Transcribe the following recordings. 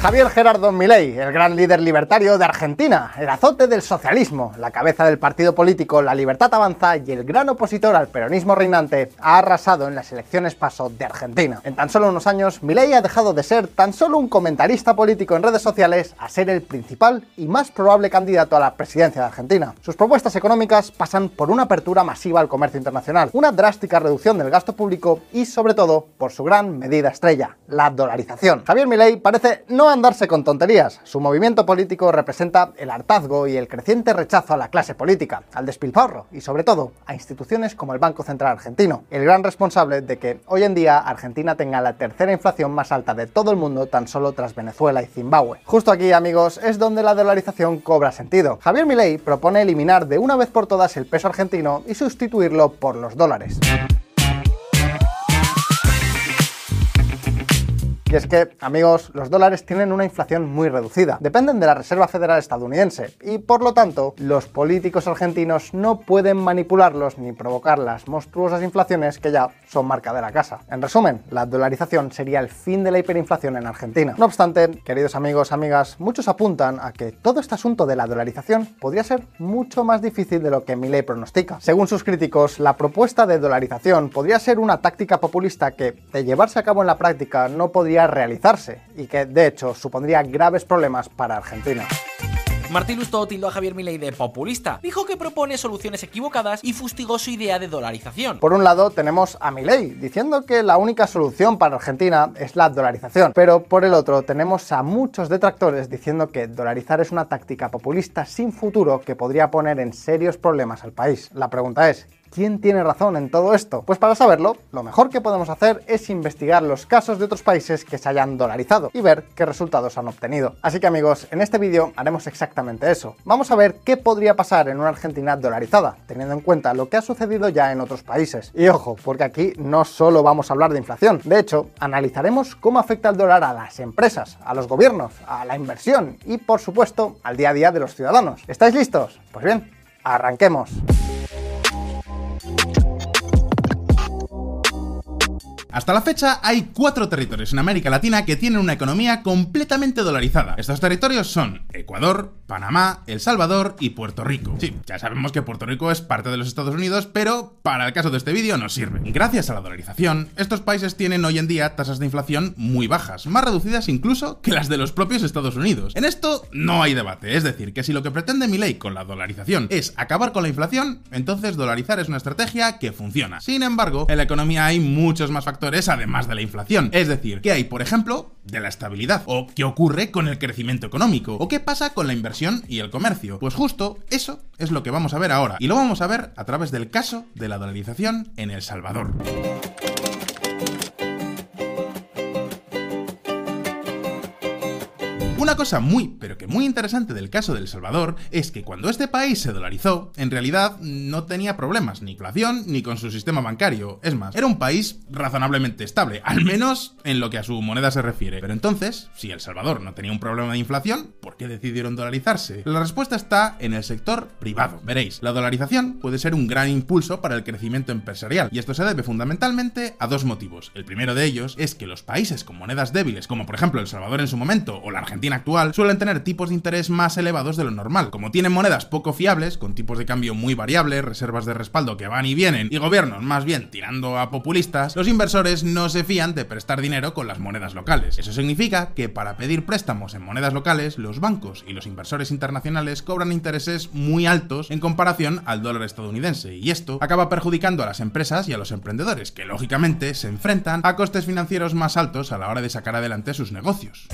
Javier Gerardo Milei, el gran líder libertario de Argentina, el azote del socialismo, la cabeza del partido político La Libertad Avanza y el gran opositor al peronismo reinante, ha arrasado en las elecciones paso de Argentina. En tan solo unos años, Milei ha dejado de ser tan solo un comentarista político en redes sociales a ser el principal y más probable candidato a la presidencia de Argentina. Sus propuestas económicas pasan por una apertura masiva al comercio internacional, una drástica reducción del gasto público y, sobre todo, por su gran medida estrella, la dolarización. Javier Milei parece no andarse con tonterías. Su movimiento político representa el hartazgo y el creciente rechazo a la clase política, al despilfarro y sobre todo a instituciones como el Banco Central Argentino, el gran responsable de que hoy en día Argentina tenga la tercera inflación más alta de todo el mundo tan solo tras Venezuela y Zimbabue. Justo aquí, amigos, es donde la dolarización cobra sentido. Javier Milei propone eliminar de una vez por todas el peso argentino y sustituirlo por los dólares. Y es que, amigos, los dólares tienen una inflación muy reducida, dependen de la Reserva Federal estadounidense. Y por lo tanto los políticos argentinos no pueden manipularlos ni provocar las monstruosas inflaciones que ya son marca de la casa. En resumen, la dolarización sería el fin de la hiperinflación en Argentina. No obstante, queridos amigos, amigas, muchos apuntan a que todo este asunto de la dolarización podría ser mucho más difícil de lo que Milei pronostica. Según sus críticos, la propuesta de dolarización podría ser una táctica populista que, de llevarse a cabo en la práctica, no podría realizarse y que de hecho supondría graves problemas para Argentina. Martín Lustó tildó a Javier Milei de populista. Dijo que propone soluciones equivocadas y fustigó su idea de dolarización. Por un lado tenemos a Milei diciendo que la única solución para Argentina es la dolarización, pero por el otro tenemos a muchos detractores diciendo que dolarizar es una táctica populista sin futuro que podría poner en serios problemas al país. La pregunta es, ¿Quién tiene razón en todo esto? Pues para saberlo, lo mejor que podemos hacer es investigar los casos de otros países que se hayan dolarizado y ver qué resultados han obtenido. Así que amigos, en este vídeo haremos exactamente eso. Vamos a ver qué podría pasar en una Argentina dolarizada, teniendo en cuenta lo que ha sucedido ya en otros países. Y ojo, porque aquí no solo vamos a hablar de inflación, de hecho, analizaremos cómo afecta el dólar a las empresas, a los gobiernos, a la inversión y por supuesto al día a día de los ciudadanos. ¿Estáis listos? Pues bien, arranquemos. Hasta la fecha hay cuatro territorios en América Latina que tienen una economía completamente dolarizada. Estos territorios son Ecuador, Panamá, El Salvador y Puerto Rico. Sí, ya sabemos que Puerto Rico es parte de los Estados Unidos, pero para el caso de este vídeo no sirve. Gracias a la dolarización, estos países tienen hoy en día tasas de inflación muy bajas, más reducidas incluso que las de los propios Estados Unidos. En esto no hay debate, es decir, que si lo que pretende mi ley con la dolarización es acabar con la inflación, entonces dolarizar es una estrategia que funciona. Sin embargo, en la economía hay muchos más factores además de la inflación. Es decir, ¿qué hay, por ejemplo, de la estabilidad? ¿O qué ocurre con el crecimiento económico? ¿O qué pasa con la inversión y el comercio? Pues justo eso es lo que vamos a ver ahora. Y lo vamos a ver a través del caso de la dolarización en El Salvador. Una cosa muy, pero que muy interesante del caso de El Salvador es que cuando este país se dolarizó, en realidad no tenía problemas ni inflación ni con su sistema bancario. Es más, era un país razonablemente estable, al menos en lo que a su moneda se refiere. Pero entonces, si El Salvador no tenía un problema de inflación, ¿por qué decidieron dolarizarse? La respuesta está en el sector privado. Veréis, la dolarización puede ser un gran impulso para el crecimiento empresarial, y esto se debe fundamentalmente a dos motivos. El primero de ellos es que los países con monedas débiles, como por ejemplo El Salvador en su momento o la Argentina suelen tener tipos de interés más elevados de lo normal. Como tienen monedas poco fiables, con tipos de cambio muy variables, reservas de respaldo que van y vienen, y gobiernos más bien tirando a populistas, los inversores no se fían de prestar dinero con las monedas locales. Eso significa que para pedir préstamos en monedas locales, los bancos y los inversores internacionales cobran intereses muy altos en comparación al dólar estadounidense, y esto acaba perjudicando a las empresas y a los emprendedores, que lógicamente se enfrentan a costes financieros más altos a la hora de sacar adelante sus negocios.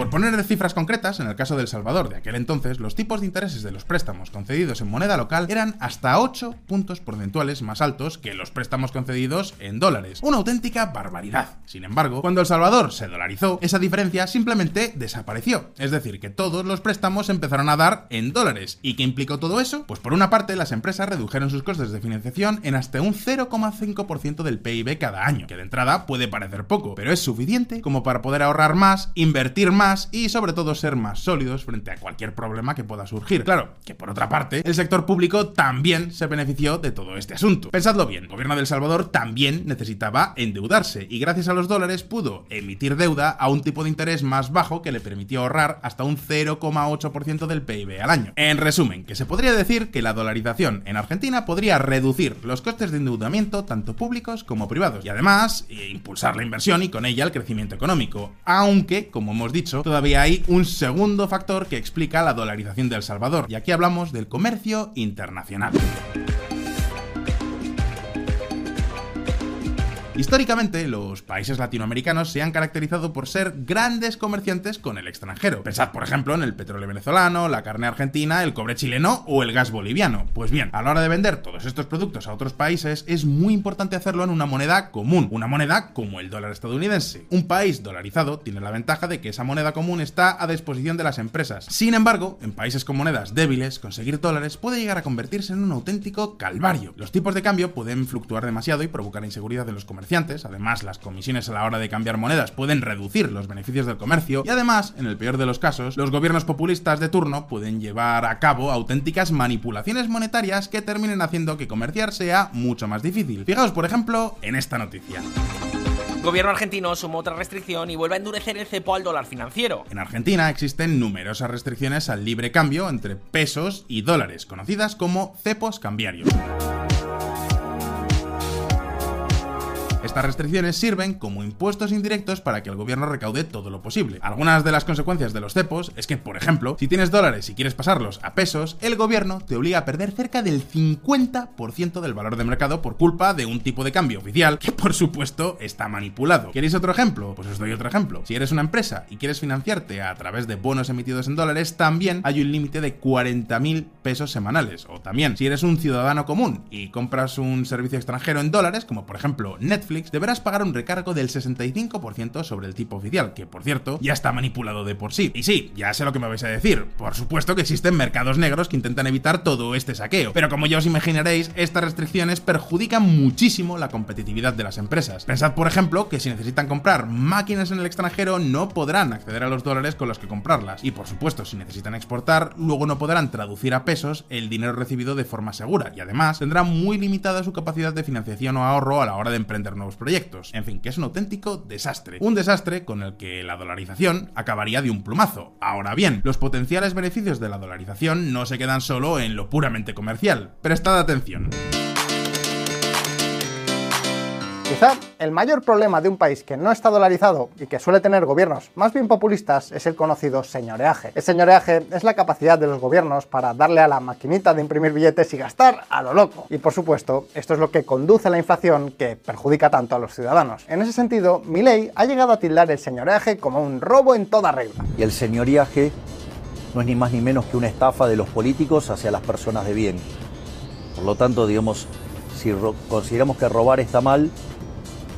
Por poner cifras concretas, en el caso del Salvador de aquel entonces, los tipos de intereses de los préstamos concedidos en moneda local eran hasta 8 puntos porcentuales más altos que los préstamos concedidos en dólares. Una auténtica barbaridad. Sin embargo, cuando El Salvador se dolarizó, esa diferencia simplemente desapareció. Es decir, que todos los préstamos empezaron a dar en dólares. ¿Y qué implicó todo eso? Pues por una parte, las empresas redujeron sus costes de financiación en hasta un 0,5% del PIB cada año, que de entrada puede parecer poco, pero es suficiente como para poder ahorrar más, invertir más, y sobre todo ser más sólidos frente a cualquier problema que pueda surgir. Claro, que por otra parte, el sector público también se benefició de todo este asunto. Pensadlo bien, el gobierno de El Salvador también necesitaba endeudarse y gracias a los dólares pudo emitir deuda a un tipo de interés más bajo que le permitió ahorrar hasta un 0,8% del PIB al año. En resumen, que se podría decir que la dolarización en Argentina podría reducir los costes de endeudamiento tanto públicos como privados y además eh, impulsar la inversión y con ella el crecimiento económico. Aunque, como hemos dicho, todavía hay un segundo factor que explica la dolarización de El Salvador y aquí hablamos del comercio internacional. Históricamente, los países latinoamericanos se han caracterizado por ser grandes comerciantes con el extranjero. Pensad, por ejemplo, en el petróleo venezolano, la carne argentina, el cobre chileno o el gas boliviano. Pues bien, a la hora de vender todos estos productos a otros países, es muy importante hacerlo en una moneda común, una moneda como el dólar estadounidense. Un país dolarizado tiene la ventaja de que esa moneda común está a disposición de las empresas. Sin embargo, en países con monedas débiles, conseguir dólares puede llegar a convertirse en un auténtico calvario. Los tipos de cambio pueden fluctuar demasiado y provocar inseguridad en los comerciantes Además, las comisiones a la hora de cambiar monedas pueden reducir los beneficios del comercio. Y además, en el peor de los casos, los gobiernos populistas de turno pueden llevar a cabo auténticas manipulaciones monetarias que terminen haciendo que comerciar sea mucho más difícil. Fijaos, por ejemplo, en esta noticia. Gobierno argentino sumó otra restricción y vuelve a endurecer el cepo al dólar financiero. En Argentina existen numerosas restricciones al libre cambio entre pesos y dólares, conocidas como cepos cambiarios. Estas restricciones sirven como impuestos indirectos para que el gobierno recaude todo lo posible. Algunas de las consecuencias de los cepos es que, por ejemplo, si tienes dólares y quieres pasarlos a pesos, el gobierno te obliga a perder cerca del 50% del valor de mercado por culpa de un tipo de cambio oficial que, por supuesto, está manipulado. ¿Queréis otro ejemplo? Pues os doy otro ejemplo. Si eres una empresa y quieres financiarte a través de bonos emitidos en dólares, también hay un límite de 40.000 pesos semanales. O también, si eres un ciudadano común y compras un servicio extranjero en dólares, como por ejemplo Netflix, deberás pagar un recargo del 65% sobre el tipo oficial, que por cierto ya está manipulado de por sí. Y sí, ya sé lo que me vais a decir. Por supuesto que existen mercados negros que intentan evitar todo este saqueo, pero como ya os imaginaréis, estas restricciones perjudican muchísimo la competitividad de las empresas. Pensad, por ejemplo, que si necesitan comprar máquinas en el extranjero no podrán acceder a los dólares con los que comprarlas. Y por supuesto, si necesitan exportar, luego no podrán traducir a pesos el dinero recibido de forma segura. Y además tendrán muy limitada su capacidad de financiación o ahorro a la hora de emprender proyectos. En fin, que es un auténtico desastre. Un desastre con el que la dolarización acabaría de un plumazo. Ahora bien, los potenciales beneficios de la dolarización no se quedan solo en lo puramente comercial. Prestad atención. Quizá el mayor problema de un país que no está dolarizado y que suele tener gobiernos más bien populistas es el conocido señoreaje. El señoreaje es la capacidad de los gobiernos para darle a la maquinita de imprimir billetes y gastar a lo loco. Y por supuesto, esto es lo que conduce a la inflación que perjudica tanto a los ciudadanos. En ese sentido, Milei ha llegado a tildar el señoreaje como un robo en toda regla. Y el señoreaje no es ni más ni menos que una estafa de los políticos hacia las personas de bien. Por lo tanto, digamos, si consideramos que robar está mal,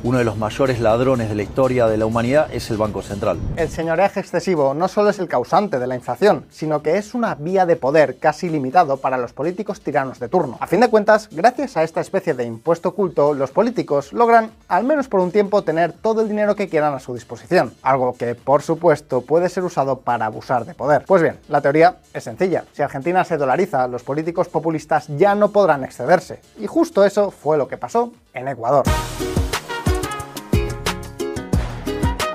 uno de los mayores ladrones de la historia de la humanidad es el Banco Central. El señoreaje excesivo no solo es el causante de la inflación, sino que es una vía de poder casi limitado para los políticos tiranos de turno. A fin de cuentas, gracias a esta especie de impuesto oculto, los políticos logran, al menos por un tiempo, tener todo el dinero que quieran a su disposición, algo que, por supuesto, puede ser usado para abusar de poder. Pues bien, la teoría es sencilla. Si Argentina se dolariza, los políticos populistas ya no podrán excederse. Y justo eso fue lo que pasó en Ecuador.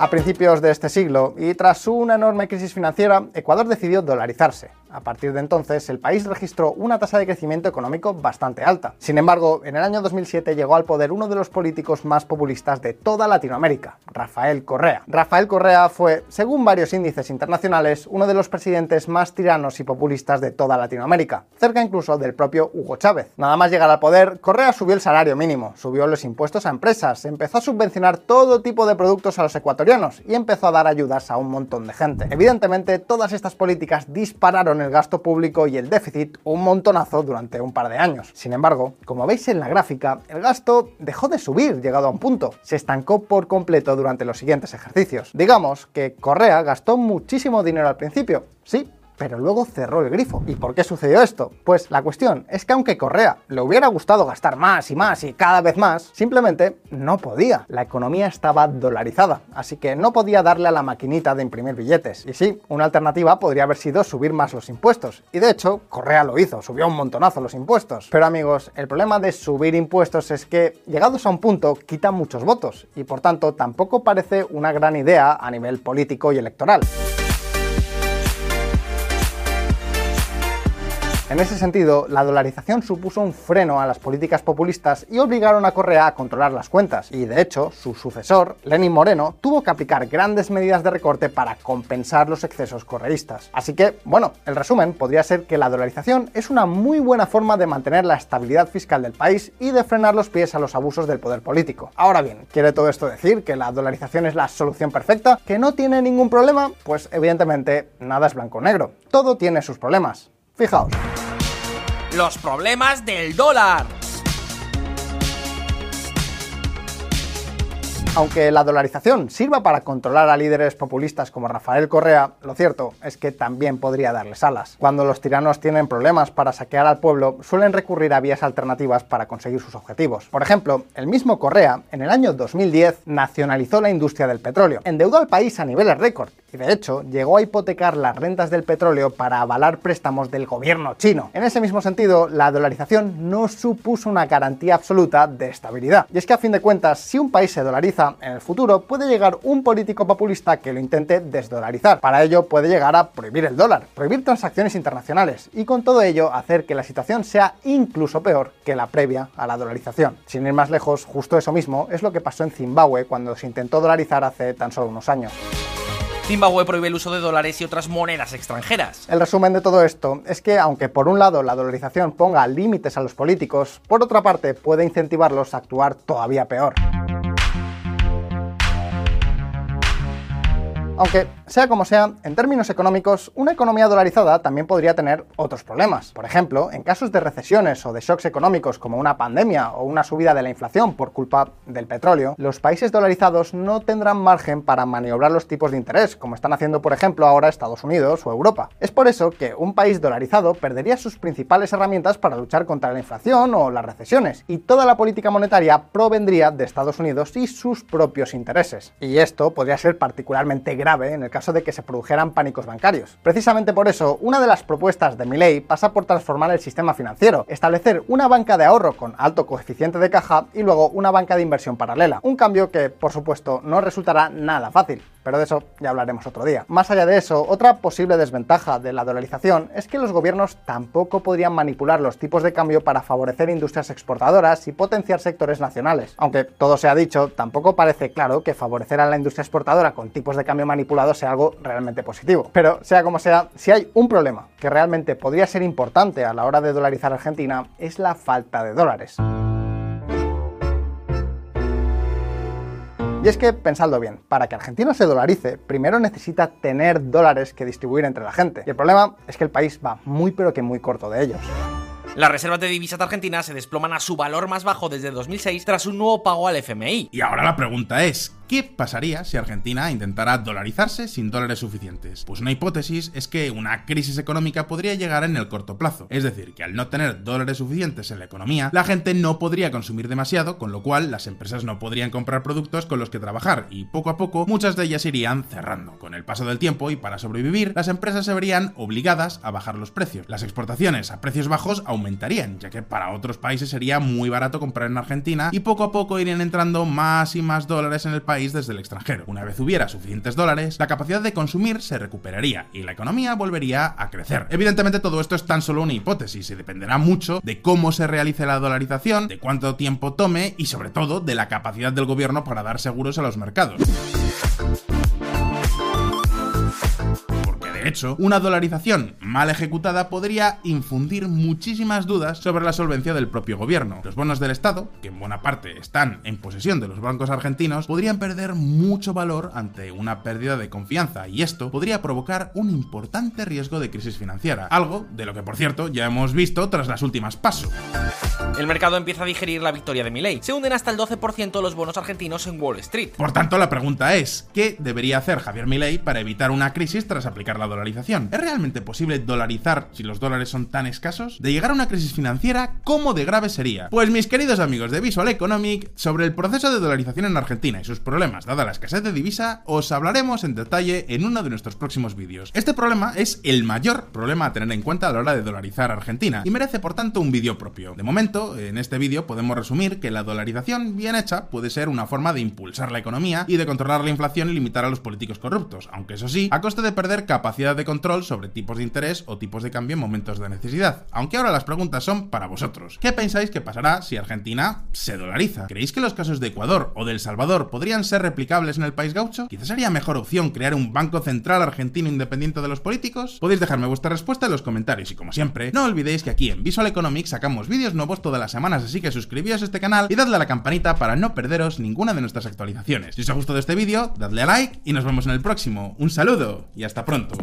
A principios de este siglo, y tras una enorme crisis financiera, Ecuador decidió dolarizarse. A partir de entonces, el país registró una tasa de crecimiento económico bastante alta. Sin embargo, en el año 2007 llegó al poder uno de los políticos más populistas de toda Latinoamérica, Rafael Correa. Rafael Correa fue, según varios índices internacionales, uno de los presidentes más tiranos y populistas de toda Latinoamérica, cerca incluso del propio Hugo Chávez. Nada más llegar al poder, Correa subió el salario mínimo, subió los impuestos a empresas, empezó a subvencionar todo tipo de productos a los ecuatorianos y empezó a dar ayudas a un montón de gente. Evidentemente, todas estas políticas dispararon el gasto público y el déficit un montonazo durante un par de años. Sin embargo, como veis en la gráfica, el gasto dejó de subir llegado a un punto. Se estancó por completo durante los siguientes ejercicios. Digamos que Correa gastó muchísimo dinero al principio, sí, pero luego cerró el grifo. ¿Y por qué sucedió esto? Pues la cuestión es que aunque Correa le hubiera gustado gastar más y más y cada vez más, simplemente no podía. La economía estaba dolarizada, así que no podía darle a la maquinita de imprimir billetes. Y sí, una alternativa podría haber sido subir más los impuestos. Y de hecho, Correa lo hizo, subió un montonazo los impuestos. Pero amigos, el problema de subir impuestos es que, llegados a un punto, quitan muchos votos y por tanto tampoco parece una gran idea a nivel político y electoral. En ese sentido, la dolarización supuso un freno a las políticas populistas y obligaron a Correa a controlar las cuentas. Y de hecho, su sucesor, Lenin Moreno, tuvo que aplicar grandes medidas de recorte para compensar los excesos correístas. Así que, bueno, el resumen podría ser que la dolarización es una muy buena forma de mantener la estabilidad fiscal del país y de frenar los pies a los abusos del poder político. Ahora bien, ¿quiere todo esto decir que la dolarización es la solución perfecta? ¿Que no tiene ningún problema? Pues evidentemente nada es blanco o negro. Todo tiene sus problemas. Fijaos. Los problemas del dólar. Aunque la dolarización sirva para controlar a líderes populistas como Rafael Correa, lo cierto es que también podría darles alas. Cuando los tiranos tienen problemas para saquear al pueblo, suelen recurrir a vías alternativas para conseguir sus objetivos. Por ejemplo, el mismo Correa, en el año 2010, nacionalizó la industria del petróleo, endeudó al país a niveles récord y de hecho llegó a hipotecar las rentas del petróleo para avalar préstamos del gobierno chino. En ese mismo sentido, la dolarización no supuso una garantía absoluta de estabilidad. Y es que a fin de cuentas, si un país se dolariza, en el futuro puede llegar un político populista que lo intente desdolarizar. Para ello puede llegar a prohibir el dólar, prohibir transacciones internacionales y con todo ello hacer que la situación sea incluso peor que la previa a la dolarización. Sin ir más lejos, justo eso mismo es lo que pasó en Zimbabue cuando se intentó dolarizar hace tan solo unos años. Zimbabue prohíbe el uso de dólares y otras monedas extranjeras. El resumen de todo esto es que, aunque por un lado la dolarización ponga límites a los políticos, por otra parte puede incentivarlos a actuar todavía peor. Aunque, sea como sea, en términos económicos, una economía dolarizada también podría tener otros problemas. Por ejemplo, en casos de recesiones o de shocks económicos como una pandemia o una subida de la inflación por culpa del petróleo, los países dolarizados no tendrán margen para maniobrar los tipos de interés, como están haciendo por ejemplo ahora Estados Unidos o Europa. Es por eso que un país dolarizado perdería sus principales herramientas para luchar contra la inflación o las recesiones, y toda la política monetaria provendría de Estados Unidos y sus propios intereses. Y esto podría ser particularmente grave en el caso de que se produjeran pánicos bancarios. Precisamente por eso, una de las propuestas de Milei pasa por transformar el sistema financiero, establecer una banca de ahorro con alto coeficiente de caja y luego una banca de inversión paralela. Un cambio que, por supuesto, no resultará nada fácil, pero de eso ya hablaremos otro día. Más allá de eso, otra posible desventaja de la dolarización es que los gobiernos tampoco podrían manipular los tipos de cambio para favorecer industrias exportadoras y potenciar sectores nacionales. Aunque todo se ha dicho, tampoco parece claro que favorecer a la industria exportadora con tipos de cambio manipulados sea algo realmente positivo. Pero sea como sea, si hay un problema que realmente podría ser importante a la hora de dolarizar Argentina, es la falta de dólares. Y es que, pensadlo bien, para que Argentina se dolarice, primero necesita tener dólares que distribuir entre la gente. Y el problema es que el país va muy pero que muy corto de ellos. Las reservas de divisas de Argentina se desploman a su valor más bajo desde 2006 tras un nuevo pago al FMI. Y ahora la pregunta es, ¿Qué pasaría si Argentina intentara dolarizarse sin dólares suficientes? Pues una hipótesis es que una crisis económica podría llegar en el corto plazo, es decir, que al no tener dólares suficientes en la economía, la gente no podría consumir demasiado, con lo cual las empresas no podrían comprar productos con los que trabajar y poco a poco muchas de ellas irían cerrando. Con el paso del tiempo y para sobrevivir, las empresas se verían obligadas a bajar los precios. Las exportaciones a precios bajos aumentarían, ya que para otros países sería muy barato comprar en Argentina y poco a poco irían entrando más y más dólares en el país desde el extranjero. Una vez hubiera suficientes dólares, la capacidad de consumir se recuperaría y la economía volvería a crecer. Evidentemente todo esto es tan solo una hipótesis y dependerá mucho de cómo se realice la dolarización, de cuánto tiempo tome y sobre todo de la capacidad del gobierno para dar seguros a los mercados. Hecho, una dolarización mal ejecutada podría infundir muchísimas dudas sobre la solvencia del propio gobierno. Los bonos del Estado, que en buena parte están en posesión de los bancos argentinos, podrían perder mucho valor ante una pérdida de confianza y esto podría provocar un importante riesgo de crisis financiera, algo de lo que por cierto ya hemos visto tras las últimas pasos. El mercado empieza a digerir la victoria de Milei. Se hunden hasta el 12% los bonos argentinos en Wall Street. Por tanto, la pregunta es, ¿qué debería hacer Javier Milei para evitar una crisis tras aplicar la dolarización? ¿Es realmente posible dolarizar si los dólares son tan escasos? De llegar a una crisis financiera, ¿cómo de grave sería? Pues mis queridos amigos de Visual Economic, sobre el proceso de dolarización en Argentina y sus problemas dada la escasez de divisa, os hablaremos en detalle en uno de nuestros próximos vídeos. Este problema es el mayor problema a tener en cuenta a la hora de dolarizar Argentina y merece por tanto un vídeo propio. De momento, en este vídeo podemos resumir que la dolarización bien hecha puede ser una forma de impulsar la economía y de controlar la inflación y limitar a los políticos corruptos, aunque eso sí, a costa de perder de control sobre tipos de interés o tipos de cambio en momentos de necesidad. Aunque ahora las preguntas son para vosotros. ¿Qué pensáis que pasará si Argentina se dolariza? ¿Creéis que los casos de Ecuador o de El Salvador podrían ser replicables en el país gaucho? Quizás sería mejor opción crear un banco central argentino independiente de los políticos. Podéis dejarme vuestra respuesta en los comentarios y como siempre, no olvidéis que aquí en Visual Economics sacamos vídeos nuevos todas las semanas, así que suscribíos a este canal y dadle a la campanita para no perderos ninguna de nuestras actualizaciones. Si os ha gustado este vídeo, dadle a like y nos vemos en el próximo. Un saludo y hasta pronto.